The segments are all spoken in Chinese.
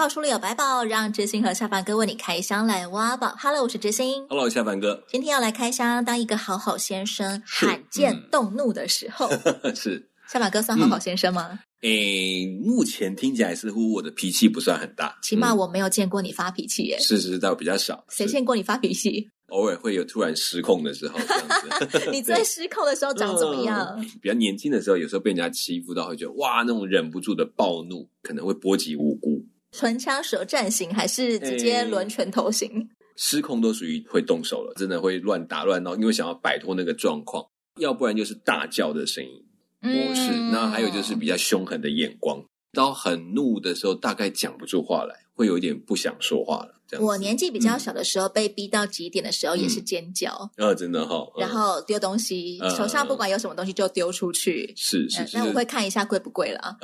宝书里有百宝，让知心和下凡哥为你开箱来挖宝。Hello，我是知心。Hello，下凡哥。今天要来开箱，当一个好好先生罕见动怒的时候，嗯、是下凡哥算好好先生吗？诶、嗯欸，目前听起来似乎我的脾气不算很大，起码我没有见过你发脾气耶。是是，倒比较少。谁见过你发脾气？偶尔会有突然失控的时候，这样子。你最失控的时候长怎么样？嗯、比较年轻的时候，有时候被人家欺负到，会觉得哇，那种忍不住的暴怒，可能会波及无辜。唇枪舌战型还是直接抡拳头型？欸、失控都属于会动手了，真的会乱打乱闹，因为想要摆脱那个状况，要不然就是大叫的声音模式，那、嗯、还有就是比较凶狠的眼光。到很怒的时候，大概讲不出话来，会有一点不想说话了。我年纪比较小的时候，嗯、被逼到极点的时候，也是尖叫。啊、真的哈、哦。然后丢东西，嗯、手上不管有什么东西就丢出去。是是是。那、嗯、我会看一下贵不贵了啊。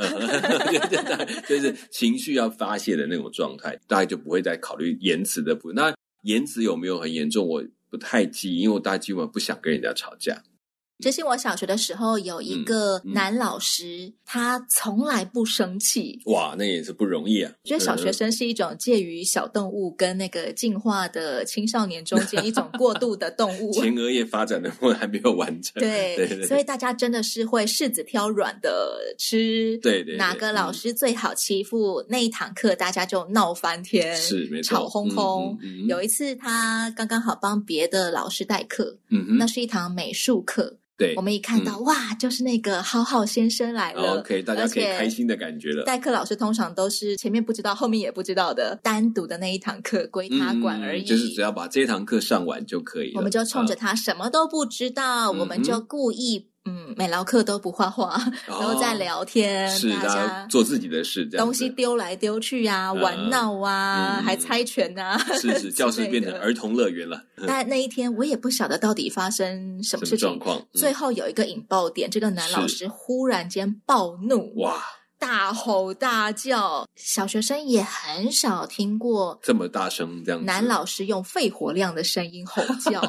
就是情绪要发泄的那种状态，大概就不会再考虑言辞的部分。那言辞有没有很严重？我不太记，因为我大概基本上不想跟人家吵架。这是我小学的时候有一个男老师，嗯嗯、他从来不生气。哇，那也是不容易啊！我觉得小学生是一种介于小动物跟那个进化的青少年中间一种过渡的动物。前额叶发展的还没有完成。对，对对对，所以大家真的是会柿子挑软的吃。对，对对，哪个老师最好欺负？嗯、那一堂课大家就闹翻天，是没错，吵哄哄。有一次他刚刚好帮别的老师代课，嗯哼，那是一堂美术课。对，我们一看到、嗯、哇，就是那个浩浩先生来了，OK，大家可以开心的感觉了。代课老师通常都是前面不知道，后面也不知道的，单独的那一堂课归他管而已，嗯、就是只要把这堂课上完就可以了。我们就冲着他什么都不知道，嗯、我们就故意。嗯，每劳课都不画画，然后在聊天，是大家做自己的事，这样东西丢来丢去啊，玩闹啊，还猜拳啊，是是，教室变成儿童乐园了。但那一天我也不晓得到底发生什么事情，状况。最后有一个引爆点，这个男老师忽然间暴怒，哇！大吼大叫，小学生也很少听过这么大声这样。男老师用肺活量的声音吼 叫，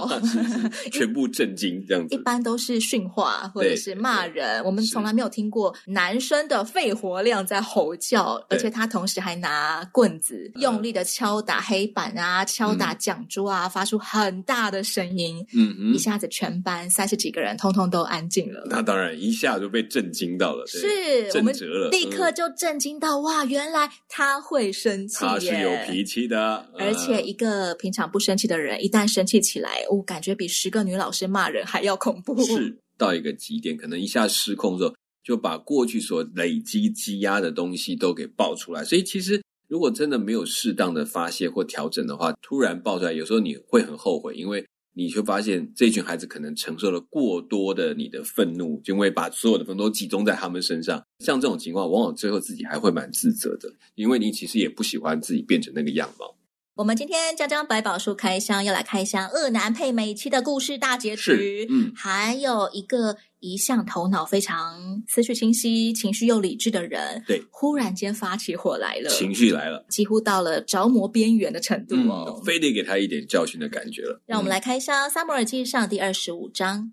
全部震惊这样子。一般都是训话或者是骂人，我们从来没有听过男生的肺活量在吼叫，而且他同时还拿棍子用力的敲打黑板啊，敲打讲桌啊，发出很大的声音。嗯嗯，一下子全班三十几个人通通都安静了。那当然一下就被震惊到了，是震折了。立刻就震惊到哇！原来他会生气，他是有脾气的。而且一个平常不生气的人，一旦生气起来，我感觉比十个女老师骂人还要恐怖。是到一个极点，可能一下失控之后，就把过去所累积积压的东西都给爆出来。所以其实如果真的没有适当的发泄或调整的话，突然爆出来，有时候你会很后悔，因为。你就发现这群孩子可能承受了过多的你的愤怒，就会把所有的愤怒都集中在他们身上。像这种情况，往往最后自己还会蛮自责的，因为你其实也不喜欢自己变成那个样貌。我们今天将将百宝书开箱，要来开箱恶男配美妻的故事大结局。嗯，还有一个一向头脑非常思绪清晰、情绪又理智的人，对，忽然间发起火来了，情绪来了，几乎到了着魔边缘的程度哦，嗯，非得给他一点教训的感觉了。让我们来开箱《萨摩尔记上》第二十五章。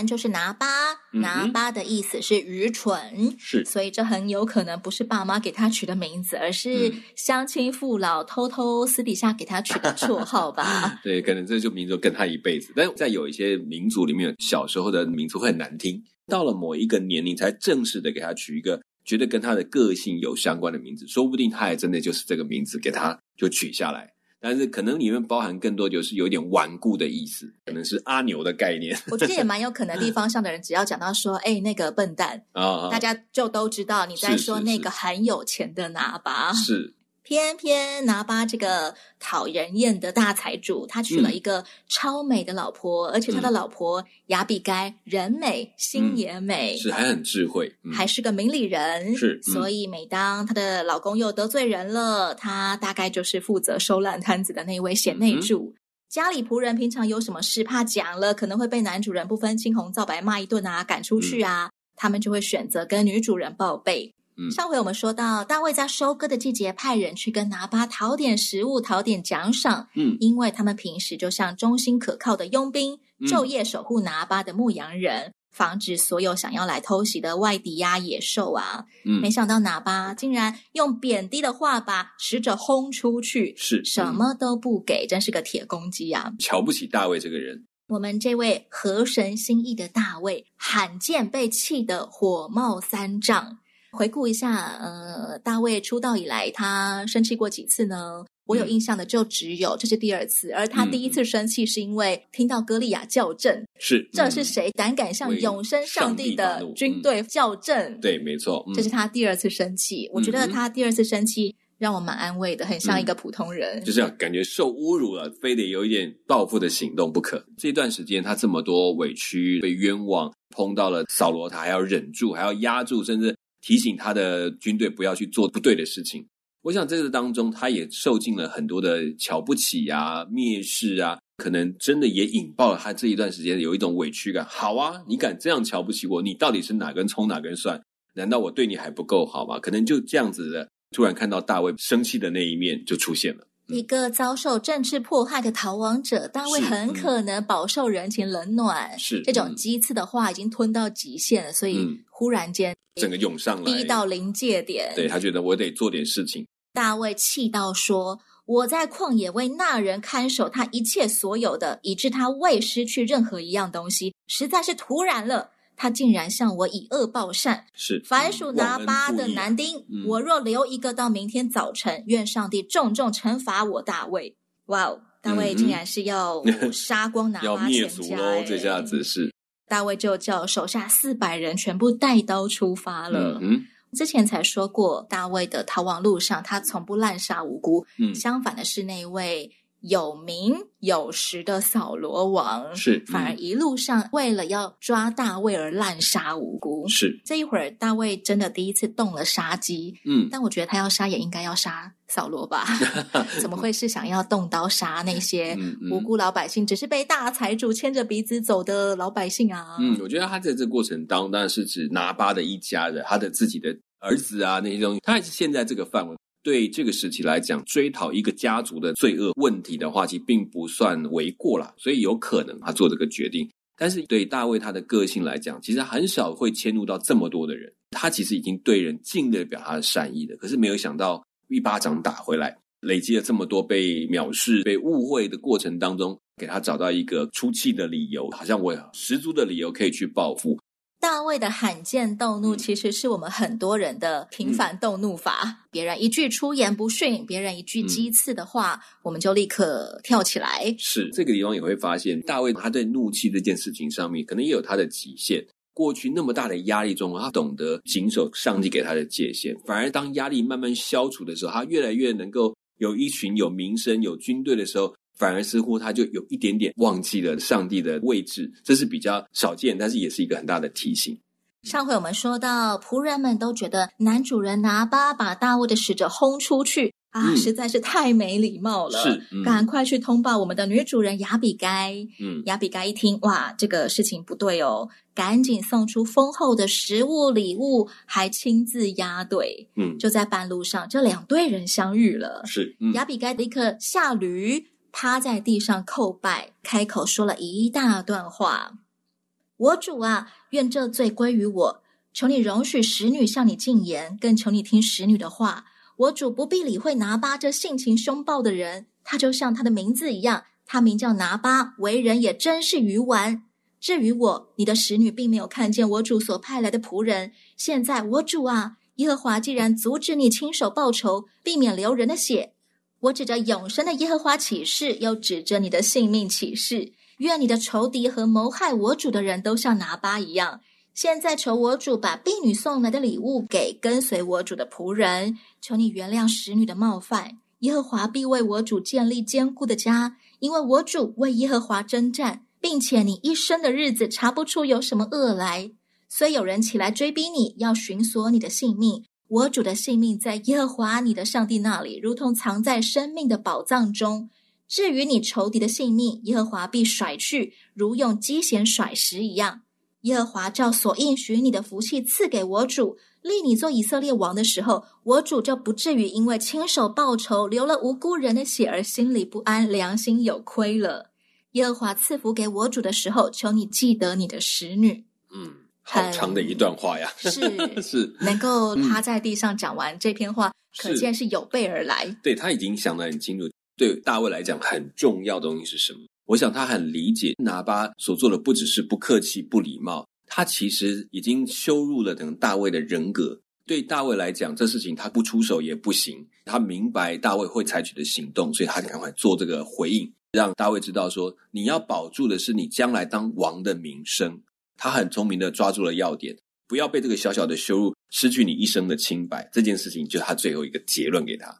男就是拿巴，拿巴的意思是愚蠢，是，所以这很有可能不是爸妈给他取的名字，而是乡亲父老偷偷私底下给他取的绰号吧？对，可能这就名字跟他一辈子。但在有一些民族里面，小时候的名字会很难听，到了某一个年龄才正式的给他取一个觉得跟他的个性有相关的名字，说不定他还真的就是这个名字给他就取下来。但是可能里面包含更多就是有点顽固的意思，可能是阿牛的概念。我觉得也蛮有可能，地方上的人只要讲到说，哎、欸，那个笨蛋 啊，大家就都知道你在说那个很有钱的拿把。是。偏偏拿巴这个讨人厌的大财主，他娶了一个超美的老婆，嗯、而且他的老婆雅比该人美心也美，嗯、是还很智慧，嗯、还是个明理人。是，所以每当她的老公又得罪人了，她大概就是负责收烂摊子的那位贤内助。嗯、家里仆人平常有什么事，怕讲了可能会被男主人不分青红皂白骂一顿啊，赶出去啊，嗯、他们就会选择跟女主人报备。上回我们说到，大卫在收割的季节派人去跟拿巴讨点食物、讨点奖赏。嗯，因为他们平时就像忠心可靠的佣兵，昼夜守护拿巴的牧羊人，防止所有想要来偷袭的外敌呀、野兽啊。嗯，没想到拿巴竟然用贬低的话把使者轰出去，是什么都不给，真是个铁公鸡啊！瞧不起大卫这个人。我们这位合神心意的大卫，罕见被气得火冒三丈。回顾一下，呃，大卫出道以来，他生气过几次呢？我有印象的就只有、嗯、这是第二次，而他第一次生气是因为听到歌利亚叫阵，是这是谁胆敢向永生上帝的军队叫阵？嗯、对，没错，嗯、这是他第二次生气。我觉得他第二次生气让我蛮安慰的，很像一个普通人，嗯、就是要感觉受侮辱了，非得有一点报复的行动不可。这段时间他这么多委屈，被冤枉，碰到了扫罗，他还要忍住，还要压住，甚至。提醒他的军队不要去做不对的事情。我想在这当中，他也受尽了很多的瞧不起呀、蔑视啊，可能真的也引爆了他这一段时间有一种委屈感。好啊，你敢这样瞧不起我，你到底是哪根葱哪根蒜？难道我对你还不够好吗？可能就这样子的，突然看到大卫生气的那一面就出现了。一个遭受政治迫害的逃亡者，大卫很可能饱受人情冷暖。是这种鸡刺的话已经吞到极限了，所以忽然间整个涌上来，逼到临界点。对，他觉得我得做点事情。大卫气到说：“我在旷野为那人看守他一切所有的，以致他未失去任何一样东西，实在是突然了。”他竟然向我以恶报善，是凡属拿巴的男丁，嗯、我若留一个到明天早晨，愿上帝重重惩罚我大卫。哇哦，大卫竟然是要 杀光拿巴全家，喽！这下子是大卫就叫手下四百人全部带刀出发了。嗯，之前才说过，大卫的逃亡路上，他从不滥杀无辜。嗯，相反的是那位。有名有实的扫罗王是，嗯、反而一路上为了要抓大卫而滥杀无辜。是这一会儿，大卫真的第一次动了杀机。嗯，但我觉得他要杀也应该要杀扫罗吧？怎么会是想要动刀杀那些无辜老百姓？嗯嗯、只是被大财主牵着鼻子走的老百姓啊？嗯，我觉得他在这个过程当中，当然是指拿巴的一家人，他的自己的儿子啊那些东西，他还是现在这个范围。对这个时期来讲，追讨一个家族的罪恶问题的话，其实并不算为过啦，所以有可能他做这个决定。但是对大卫他的个性来讲，其实很少会迁怒到这么多的人。他其实已经对人尽力表他的善意了，可是没有想到一巴掌打回来，累积了这么多被藐视、被误会的过程当中，给他找到一个出气的理由，好像我有十足的理由可以去报复。大卫的罕见动怒，其实是我们很多人的频繁动怒法。嗯、别人一句出言不逊，别人一句讥刺的话，嗯、我们就立刻跳起来。是这个地方也会发现，大卫他对怒气这件事情上面，可能也有他的极限。过去那么大的压力中，他懂得谨守上帝给他的界限。反而当压力慢慢消除的时候，他越来越能够有一群有名声、有军队的时候。反而似乎他就有一点点忘记了上帝的位置，这是比较少见，但是也是一个很大的提醒。上回我们说到，仆人们都觉得男主人拿巴把大卫的使者轰出去啊，嗯、实在是太没礼貌了。是，嗯、赶快去通报我们的女主人雅比该。嗯，雅比该一听，哇，这个事情不对哦，赶紧送出丰厚的食物礼物，还亲自押队。嗯，就在半路上，这两队人相遇了。是，嗯、亚比该立刻下驴。趴在地上叩拜，开口说了一大段话：“我主啊，愿这罪归于我。求你容许使女向你进言，更求你听使女的话。我主不必理会拿巴这性情凶暴的人，他就像他的名字一样，他名叫拿巴，为人也真是愚顽。至于我，你的使女并没有看见我主所派来的仆人。现在，我主啊，耶和华既然阻止你亲手报仇，避免流人的血。”我指着永生的耶和华起誓，又指着你的性命起誓，愿你的仇敌和谋害我主的人都像拿巴一样，现在求我主把婢女送来的礼物给跟随我主的仆人，求你原谅使女的冒犯。耶和华必为我主建立坚固的家，因为我主为耶和华征战，并且你一生的日子查不出有什么恶来。虽有人起来追逼你，要寻索你的性命，我主的性命在耶和华你的上帝那里，如同藏在生命的宝藏中。至于你仇敌的性命，耶和华必甩去，如用机弦甩石一样。耶和华照所应许你的福气赐给我主，立你做以色列王的时候，我主就不至于因为亲手报仇，流了无辜人的血而心里不安，良心有亏了。耶和华赐福给我主的时候，求你记得你的使女。嗯，好长的一段话呀，是 是，能够趴在地上讲完这篇话，嗯、可见是有备而来。对，他已经想得很清楚。对大卫来讲，很重要的东西是什么？我想他很理解拿巴所做的不只是不客气、不礼貌，他其实已经羞辱了等大卫的人格。对大卫来讲，这事情他不出手也不行。他明白大卫会采取的行动，所以他赶快做这个回应，让大卫知道说，你要保住的是你将来当王的名声。他很聪明的抓住了要点，不要被这个小小的羞辱失去你一生的清白。这件事情就是他最后一个结论给他。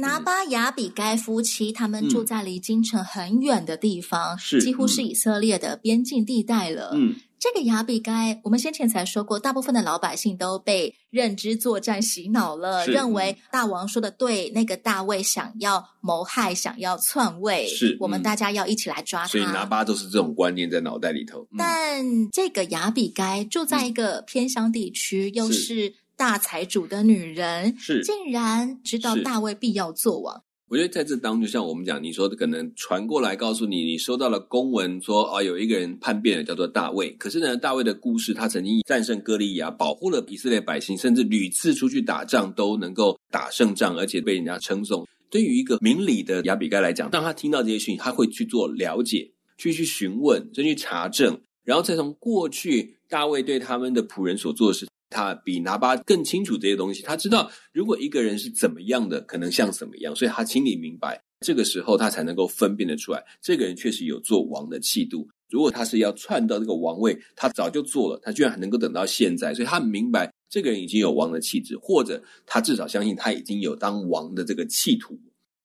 拿巴雅比该夫妻，他们住在离京城很远的地方，几乎是以色列的边境地带了。嗯，这个雅比该，我们先前才说过，大部分的老百姓都被认知作战洗脑了，认为大王说的对，那个大卫想要谋害，想要篡位，是我们大家要一起来抓他。所以拿巴都是这种观念在脑袋里头。嗯、但这个雅比该住在一个偏乡地区，嗯、又是。大财主的女人是竟然知道大卫必要做王。我觉得在这当中，就像我们讲，你说的可能传过来告诉你，你收到了公文说啊，有一个人叛变了，叫做大卫。可是呢，大卫的故事，他曾经战胜歌利亚，保护了以色列百姓，甚至屡次出去打仗都能够打胜仗，而且被人家称颂。对于一个明理的亚比该来讲，当他听到这些讯息，他会去做了解，去去询问，再去查证，然后再从过去大卫对他们的仆人所做的事。他比拿巴更清楚这些东西，他知道如果一个人是怎么样的，可能像什么样，所以他心里明白，这个时候他才能够分辨得出来，这个人确实有做王的气度。如果他是要篡到这个王位，他早就做了，他居然还能够等到现在，所以他明白这个人已经有王的气质，或者他至少相信他已经有当王的这个企图。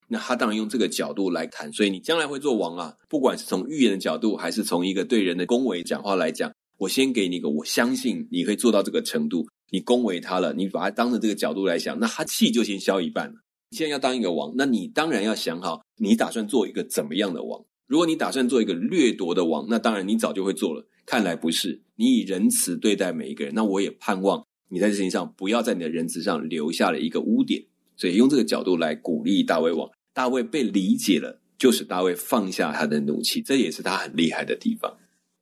那他当然用这个角度来谈，所以你将来会做王啊，不管是从预言的角度，还是从一个对人的恭维讲话来讲。我先给你一个，我相信你可以做到这个程度。你恭维他了，你把他当成这个角度来想，那他气就先消一半了。你现在要当一个王，那你当然要想好，你打算做一个怎么样的王？如果你打算做一个掠夺的王，那当然你早就会做了。看来不是，你以仁慈对待每一个人，那我也盼望你在这事情上不要在你的仁慈上留下了一个污点。所以用这个角度来鼓励大卫王，大卫被理解了，就是大卫放下他的怒气，这也是他很厉害的地方。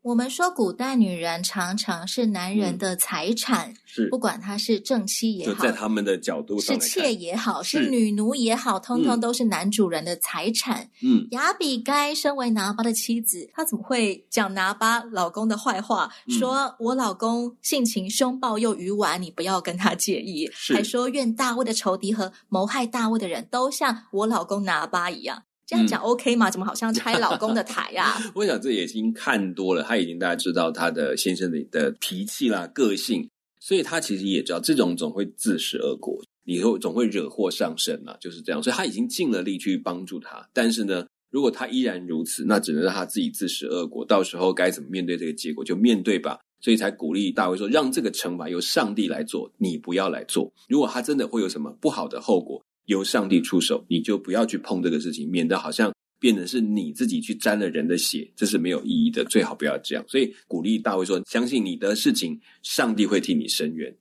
我们说，古代女人常常是男人的财产，嗯、是不管她是正妻也好，就在他们的角度上，是妾也好，是，是女奴也好，通通都是男主人的财产。嗯，亚比该身为拿巴的妻子，她怎么会讲拿巴老公的坏话？嗯、说我老公性情凶暴又愚顽，你不要跟他介意。还说愿大卫的仇敌和谋害大卫的人都像我老公拿巴一样。这样讲 OK 吗？怎么好像拆老公的台呀、啊？我想这也已经看多了，他已经大家知道他的先生的的脾气啦、个性，所以他其实也知道这种总会自食恶果，以后总会惹祸上身嘛，就是这样。所以他已经尽了力去帮助他，但是呢，如果他依然如此，那只能让他自己自食恶果。到时候该怎么面对这个结果，就面对吧。所以才鼓励大卫说：“让这个惩罚由上帝来做，你不要来做。如果他真的会有什么不好的后果。”由上帝出手，你就不要去碰这个事情，免得好像变成是你自己去沾了人的血，这是没有意义的。最好不要这样。所以鼓励大卫说：“相信你的事情，上帝会替你伸冤。”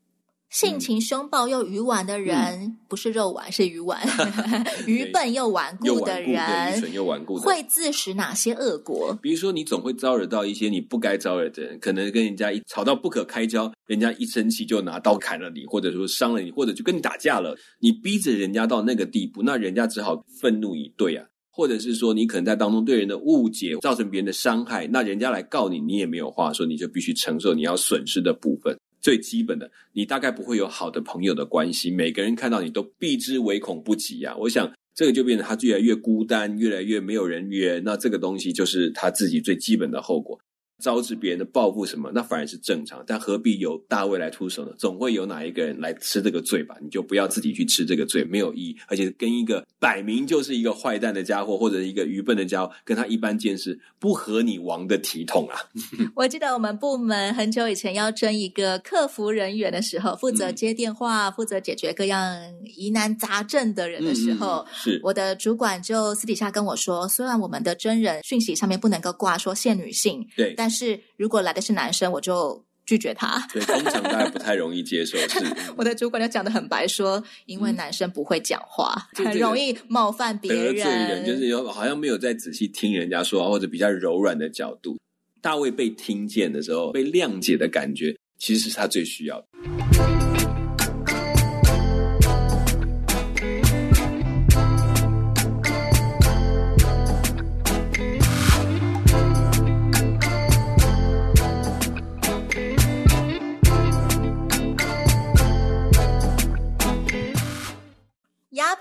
性情凶暴又愚顽的人，嗯、不是肉丸，是鱼丸。愚笨又顽固的人，愚蠢又顽固的，会自食哪些恶果？比如说，你总会招惹到一些你不该招惹的人，可能跟人家一吵到不可开交，人家一生气就拿刀砍了你，或者说伤了你，或者就跟你打架了。你逼着人家到那个地步，那人家只好愤怒以对啊。或者是说，你可能在当中对人的误解，造成别人的伤害，那人家来告你，你也没有话说，你就必须承受你要损失的部分。最基本的，你大概不会有好的朋友的关系。每个人看到你都避之唯恐不及啊！我想这个就变得他越来越孤单，越来越没有人约。那这个东西就是他自己最基本的后果。招致别人的报复什么，那反而是正常。但何必由大卫来出手呢？总会有哪一个人来吃这个罪吧？你就不要自己去吃这个罪，没有意义。而且跟一个摆明就是一个坏蛋的家伙，或者一个愚笨的家伙，跟他一般见识，不合你王的体统啊！我记得我们部门很久以前要争一个客服人员的时候，负责接电话、嗯、负责解决各样疑难杂症的人的时候，嗯、是我的主管就私底下跟我说，虽然我们的真人讯息上面不能够挂说限女性，对，但是如果来的是男生，我就拒绝他。对，通常大家不太容易接受。是，我的主管就讲的很白，说因为男生不会讲话，嗯、很容易冒犯别人。得罪人就是有好像没有在仔细听人家说话，或者比较柔软的角度。大卫被听见的时候，被谅解的感觉，其实是他最需要的。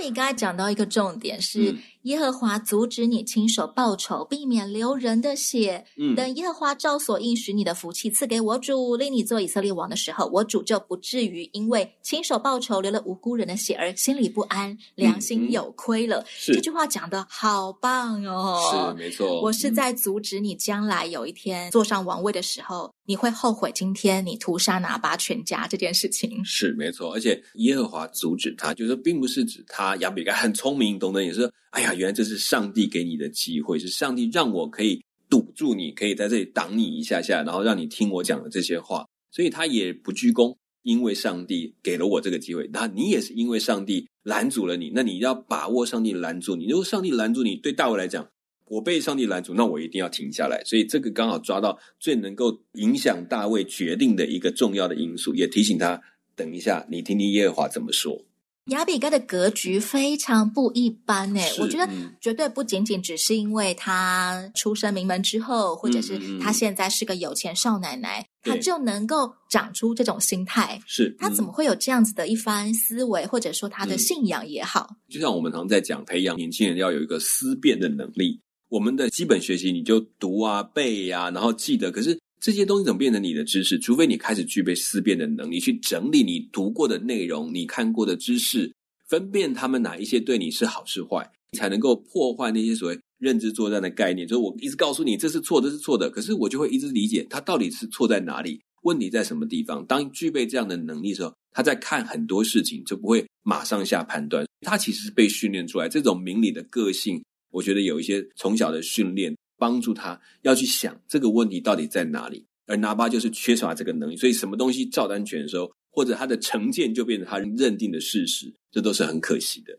你刚才讲到一个重点是，耶和华阻止你亲手报仇，避免流人的血。嗯，等耶和华照所应许你的福气赐给我主，令你做以色列王的时候，我主就不至于因为亲手报仇流了无辜人的血而心里不安，良心有亏了。嗯嗯、这句话讲的好棒哦！是没错，我是在阻止你将来有一天坐上王位的时候。你会后悔今天你屠杀拿巴全家这件事情。是没错，而且耶和华阻止他，就是并不是指他亚比该很聪明，懂得也是说，哎呀，原来这是上帝给你的机会，是上帝让我可以堵住你，可以在这里挡你一下下，然后让你听我讲的这些话，所以他也不鞠躬，因为上帝给了我这个机会，那你也是因为上帝拦阻了你，那你要把握上帝拦阻你，如果上帝拦阻你，对大卫来讲。我被上帝拦阻，那我一定要停下来。所以这个刚好抓到最能够影响大卫决定的一个重要的因素，也提醒他：等一下，你听听耶和华怎么说。亚比该的格局非常不一般诶，是我觉得绝对不仅仅只是因为他出身名门之后，或者是他现在是个有钱少奶奶，他、嗯、就能够长出这种心态。是他怎么会有这样子的一番思维，或者说他的信仰也好？就像我们常在讲，培养年轻人要有一个思辨的能力。我们的基本学习，你就读啊、背呀、啊，然后记得。可是这些东西怎么变成你的知识？除非你开始具备思辨的能力，去整理你读过的内容、你看过的知识，分辨他们哪一些对你是好是坏，才能够破坏那些所谓认知作战的概念。就是我一直告诉你这是错，这是错的，可是我就会一直理解它到底是错在哪里，问题在什么地方。当具备这样的能力的时候，他在看很多事情就不会马上下判断。他其实是被训练出来这种明理的个性。我觉得有一些从小的训练帮助他要去想这个问题到底在哪里，而拿巴就是缺少这个能力，所以什么东西照单全收，或者他的成见就变成他认定的事实，这都是很可惜的。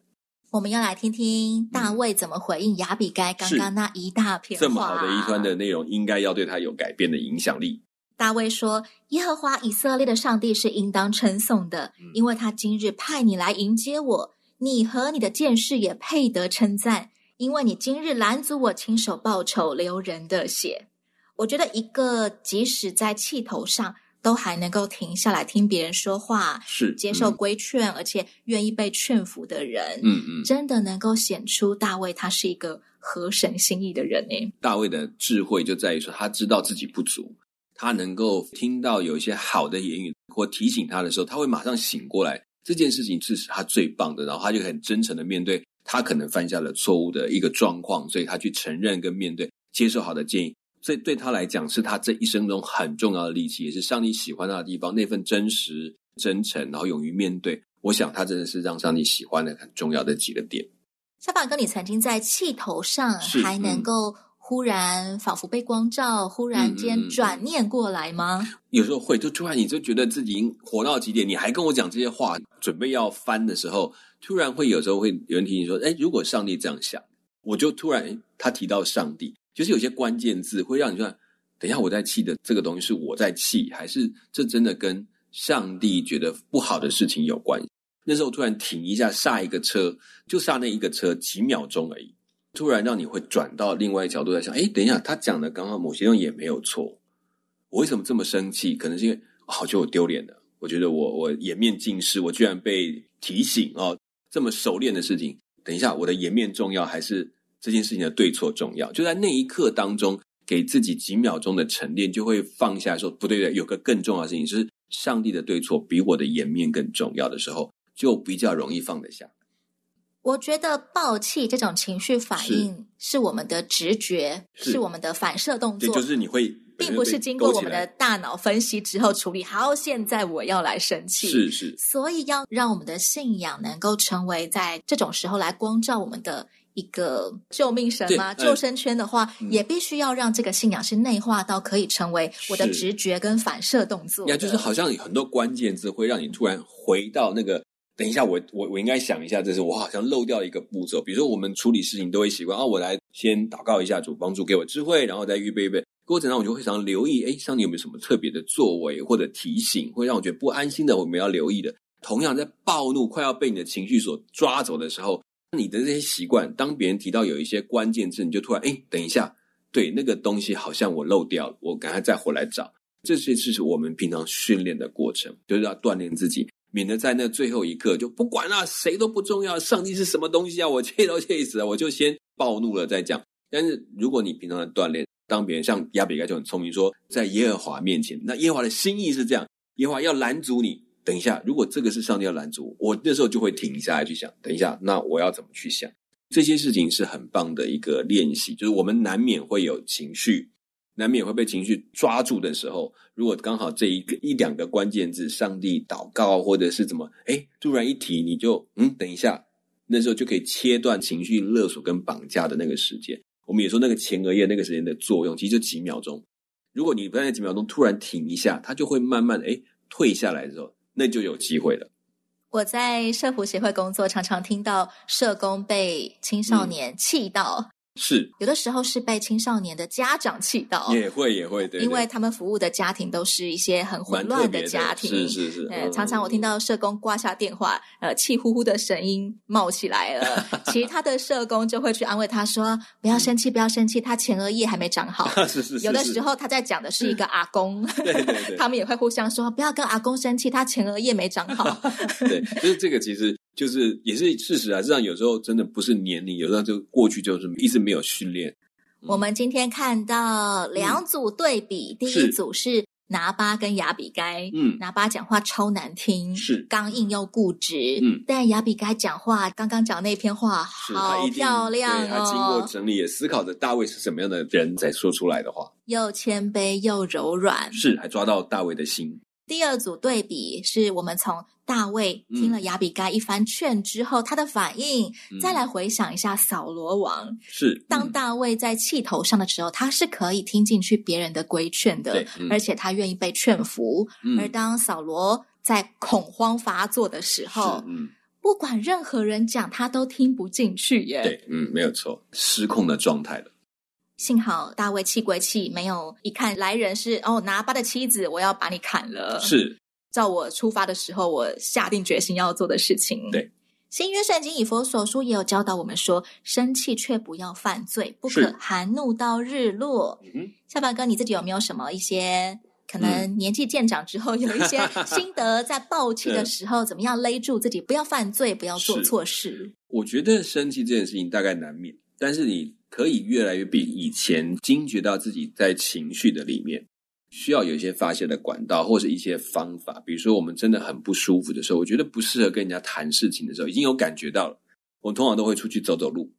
我们要来听听大卫怎么回应亚比该刚刚那一大片话。这么好的一段的内容，应该要对他有改变的影响力。大卫说：“耶和华以色列的上帝是应当称颂的，因为他今日派你来迎接我，你和你的剑士也配得称赞。”因为你今日拦阻我亲手报仇流人的血，我觉得一个即使在气头上都还能够停下来听别人说话，是接受规劝，嗯、而且愿意被劝服的人，嗯嗯，真的能够显出大卫他是一个合神心意的人呢。大卫的智慧就在于说，他知道自己不足，他能够听到有一些好的言语或提醒他的时候，他会马上醒过来，这件事情是他最棒的，然后他就很真诚的面对。他可能犯下了错误的一个状况，所以他去承认跟面对，接受好的建议，所以对他来讲是他这一生中很重要的利器，也是上帝喜欢他的地方。那份真实、真诚，然后勇于面对，我想他真的是让上帝喜欢的很重要的几个点。小宝哥，你曾经在气头上还能够忽然仿佛被光照，忽然间转念过来吗？嗯嗯嗯，有时候会，就突然你就觉得自己已经活到极点，你还跟我讲这些话，准备要翻的时候。突然会有时候会有人提醒说：“哎，如果上帝这样想，我就突然他提到上帝，就是有些关键字会让你说，等一下我在气的这个东西是我在气，还是这真的跟上帝觉得不好的事情有关？那时候突然停一下，刹一个车，就刹那一个车几秒钟而已，突然让你会转到另外一个角度在想：哎，等一下他讲的刚刚某些东西也没有错，我为什么这么生气？可能是因为好觉得我丢脸了，我觉得我我颜面尽失，我居然被提醒哦。”这么熟练的事情，等一下，我的颜面重要还是这件事情的对错重要？就在那一刻当中，给自己几秒钟的沉淀，就会放下说不对的，有个更重要的事情，就是上帝的对错比我的颜面更重要的时候，就比较容易放得下。我觉得爆气这种情绪反应是我们的直觉，是，是我们的反射动作，就是你会，并不是经过我们的大脑分析之后处理。好，现在我要来生气，是是，所以要让我们的信仰能够成为在这种时候来光照我们的一个救命神吗？救生圈的话，嗯，也必须要让这个信仰是内化到可以成为我的直觉跟反射动作。呀，就是好像有很多关键字会让你突然回到那个。等一下我，我我我应该想一下，这是我好像漏掉一个步骤。比如说，我们处理事情都会习惯啊，我来先祷告一下主，帮助给我智慧，然后再预备预备。过程中，我就会常留意，哎，上帝有没有什么特别的作为或者提醒，会让我觉得不安心的，我们要留意的。同样，在暴怒快要被你的情绪所抓走的时候，你的这些习惯，当别人提到有一些关键字，你就突然，哎，等一下，对，那个东西好像我漏掉了，我赶快再回来找。这些是我们平常训练的过程，就是要锻炼自己。免得在那最后一刻就不管了，谁都不重要。上帝是什么东西啊？我 气都气死了，我就先暴怒了再讲。但是如果你平常的锻炼，当别人像亚比该就很聪明说，在耶和华面前，那耶和华的心意是这样，耶和华要拦阻你。等一下，如果这个是上帝要拦阻我，那时候就会停下来去想，等一下，那我要怎么去想？这些事情是很棒的一个练习，就是我们难免会有情绪。难免会被情绪抓住的时候，如果刚好这一个一两个关键字，上帝祷告或者是怎么，哎，突然一提，你就嗯，等一下，那时候就可以切断情绪勒索跟绑架的那个时间。我们也说那个前额叶那个时间的作用，其实就几秒钟。如果你在那几秒钟突然停一下，它就会慢慢哎退下来的时候，那就有机会了。我在社福协会工作，常常听到社工被青少年气到。嗯是有的时候是被青少年的家长气到，也会也会对，对，因为他们服务的家庭都是一些很混乱的家庭，是是是。对，常常我听到社工挂下电话，呃，气呼呼的声音冒起来了，其他的社工就会去安慰他说：“不要生气，不要生气，他前额叶还没长好。”是是是。有的时候他在讲的是一个阿公，对 对对，他们也会互相说：“不要跟阿公生气，他前额叶没长好。”对，就是这个其实。就是也是事实啊，这样有时候真的不是年龄，有时候就过去就是一直没有训练。嗯、我们今天看到两组对比，嗯、第一组是拿巴跟雅比该，嗯，拿巴讲话超难听，是。刚硬又固执，嗯，但雅比该讲话刚刚讲那篇话好漂亮哦，他经过整理也思考着大卫是什么样的人在说出来的话，又谦卑又柔软，是还抓到大卫的心。第二组对比是我们从大卫听了亚比该一番劝之后，嗯、他的反应，再来回想一下扫罗王。是、嗯、当大卫在气头上的时候，他是可以听进去别人的规劝的，嗯、而且他愿意被劝服。嗯、而当扫罗在恐慌发作的时候，嗯、不管任何人讲，他都听不进去耶。对，嗯，没有错，失控的状态了。幸好大卫气归气，没有一看来人是哦拿巴的妻子，我要把你砍了。是，照我出发的时候，我下定决心要做的事情。对，新约圣经以佛所书也有教导我们说，生气却不要犯罪，不可含怒到日落。嗯，下巴哥，你自己有没有什么一些可能年纪渐长之后有一些 心得，在暴气的时候怎么样勒住自己，不要犯罪，不要做错事？我觉得生气这件事情大概难免，但是你。可以越来越比以前惊觉到自己在情绪的里面，需要有一些发泄的管道，或是一些方法。比如说，我们真的很不舒服的时候，我觉得不适合跟人家谈事情的时候，已经有感觉到了。我通常都会出去走走路，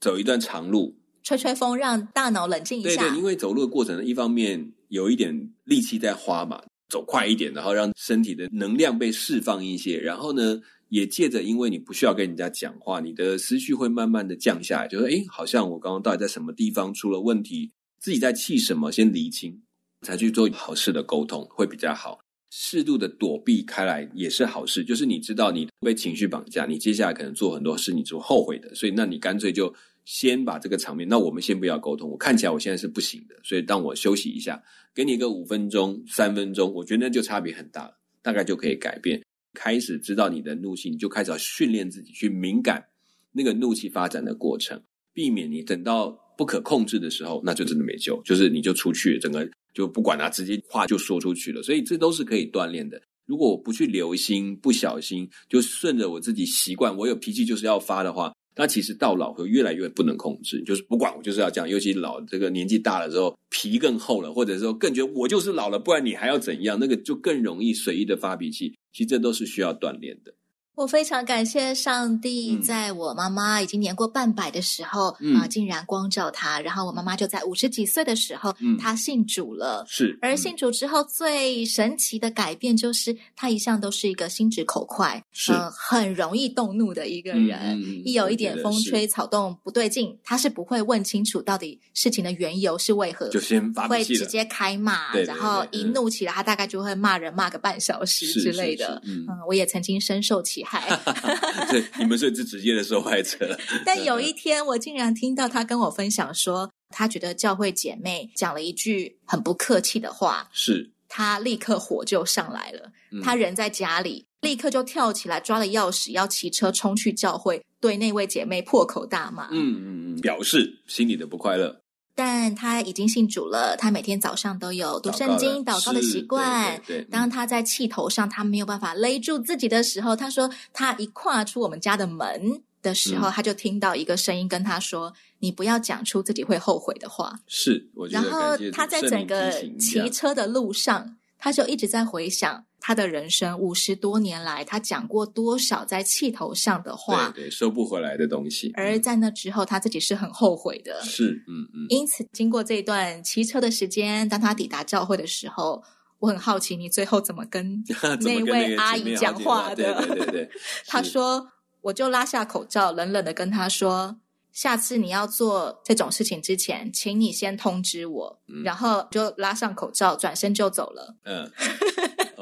走一段长路，吹吹风，让大脑冷静一下。对对，因为走路的过程，一方面有一点力气在花嘛，走快一点，然后让身体的能量被释放一些，然后呢。也借着，因为你不需要跟人家讲话，你的思绪会慢慢的降下来，就说，诶，好像我刚刚到底在什么地方出了问题，自己在气什么，先厘清，才去做好事的沟通，会比较好。适度的躲避开来也是好事，就是你知道你被情绪绑架，你接下来可能做很多事，你就后悔的，所以那你干脆就先把这个场面，那我们先不要沟通，我看起来我现在是不行的，所以当我休息一下，给你一个五分钟、三分钟，我觉得那就差别很大了，大概就可以改变。开始知道你的怒气，你就开始要训练自己去敏感那个怒气发展的过程，避免你等到不可控制的时候，那就真的没救。就是你就出去，整个就不管他，直接话就说出去了。所以这都是可以锻炼的。如果我不去留心，不小心就顺着我自己习惯，我有脾气就是要发的话，那其实到老会越来越不能控制，就是不管我就是要讲，尤其老这个年纪大了之后，皮更厚了，或者说更觉得我就是老了，不然你还要怎样？那个就更容易随意的发脾气。其实这都是需要锻炼的。我非常感谢上帝，在我妈妈已经年过半百的时候啊、嗯呃，竟然光照她。然后我妈妈就在五十几岁的时候，嗯、她信主了。是，而信主之后，最神奇的改变就是，她一向都是一个心直口快，是、呃、很容易动怒的一个人。嗯、一有一点风吹草动不对劲，她是不会问清楚到底事情的缘由是为何，就先发，会直接开骂。对对对对，然后一怒起来，她大概就会骂人骂个半小时之类的。是是是嗯，嗯，我也曾经深受其害。对，你们是最直接的受害者。但有一天，我竟然听到他跟我分享说，他觉得教会姐妹讲了一句很不客气的话，是他立刻火就上来了。他人在家里，立刻就跳起来抓了钥匙，要骑车冲去教会，对那位姐妹破口大骂。嗯嗯嗯，表示心里的不快乐。但他已经信主了，他每天早上都有读圣经、祷告的习惯。对对对，当他在气头上，他没有办法勒住自己的时候，他说他一跨出我们家的门的时候，嗯、他就听到一个声音跟他说：“你不要讲出自己会后悔的话。”是，我觉得。然后他在整个骑车的路上，他就一直在回想。他的人生五十多年来，他讲过多少在气头上的话？对对，收不回来的东西。而在那之后，他自己是很后悔的。是，嗯嗯。因此，经过这一段骑车的时间，当他抵达教会的时候，我很好奇，你最后怎么跟 那位阿姨讲话的？对对对对。他说：“我就拉下口罩，冷冷的跟他说。”下次你要做这种事情之前，请你先通知我，嗯、然后就拉上口罩，转身就走了。嗯，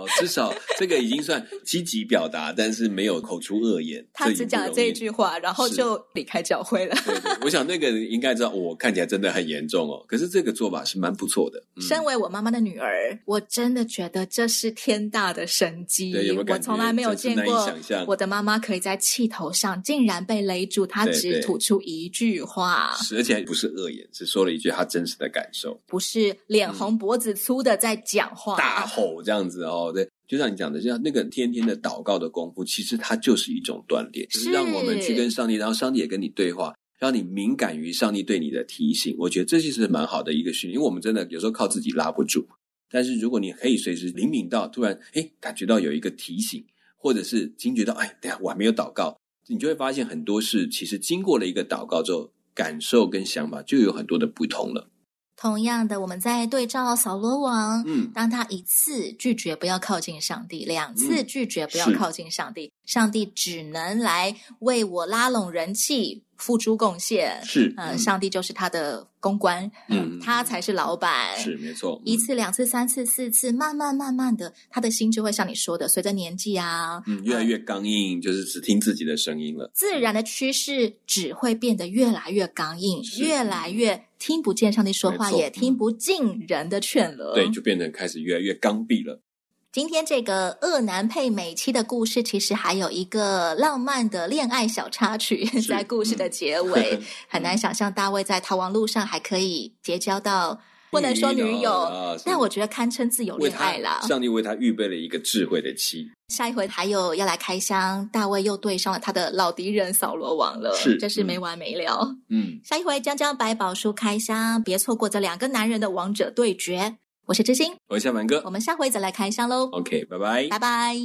哦，至少这个已经算积极表达，但是没有口出恶言。他只讲了这一句话，然后就离开教会了。对对，我想那个人应该知道，我看起来真的很严重哦。可是这个做法是蛮不错的。嗯、身为我妈妈的女儿，我真的觉得这是天大的神机。对，有没有？我从来没有见过我的妈妈可以在气头上竟然被勒住，她只吐出一。句话，是而且不是恶言，只说了一句她真实的感受，不是脸红脖子粗的在讲话、嗯、大吼这样子哦。对，就像你讲的，像那个天天的祷告的功夫，其实它就是一种锻炼，是让我们去跟上帝，然后上帝也跟你对话，让你敏感于上帝对你的提醒。我觉得这其实是蛮好的一个训练，因为我们真的有时候靠自己拉不住，但是如果你可以随时灵敏到，突然哎感觉到有一个提醒，或者是惊觉到哎，等下我还没有祷告。你就会发现很多事，其实经过了一个祷告之后，感受跟想法就有很多的不同了。同样的，我们在对照扫罗王，嗯，当他一次拒绝不要靠近上帝，两次拒绝不要靠近上帝，嗯、上帝只能来为我拉拢人气。付出贡献是，呃，上帝就是他的公关，嗯，他才是老板，是没错。一次、两次、三次、四次，慢慢、慢慢的，他的心就会像你说的，随着年纪啊，嗯，越来越刚硬，就是只听自己的声音了。自然的趋势只会变得越来越刚硬，越来越听不见上帝说话，也听不进人的劝了。对，就变得开始越来越刚愎了。今天这个恶男配美妻的故事，其实还有一个浪漫的恋爱小插曲，在故事的结尾。嗯、很难想象大卫在逃亡路上还可以结交到，不能说女友，啊、但我觉得堪称自由恋爱啦。上帝为他预备了一个智慧的妻。下一回还有要来开箱，大卫又对上了他的老敌人扫罗王了，是，真是没完没了。嗯，下一回将将百宝书开箱，别错过这两个男人的王者对决。我是知心，我是夏凡哥，我们下回再来开箱喽。OK，拜拜，拜拜。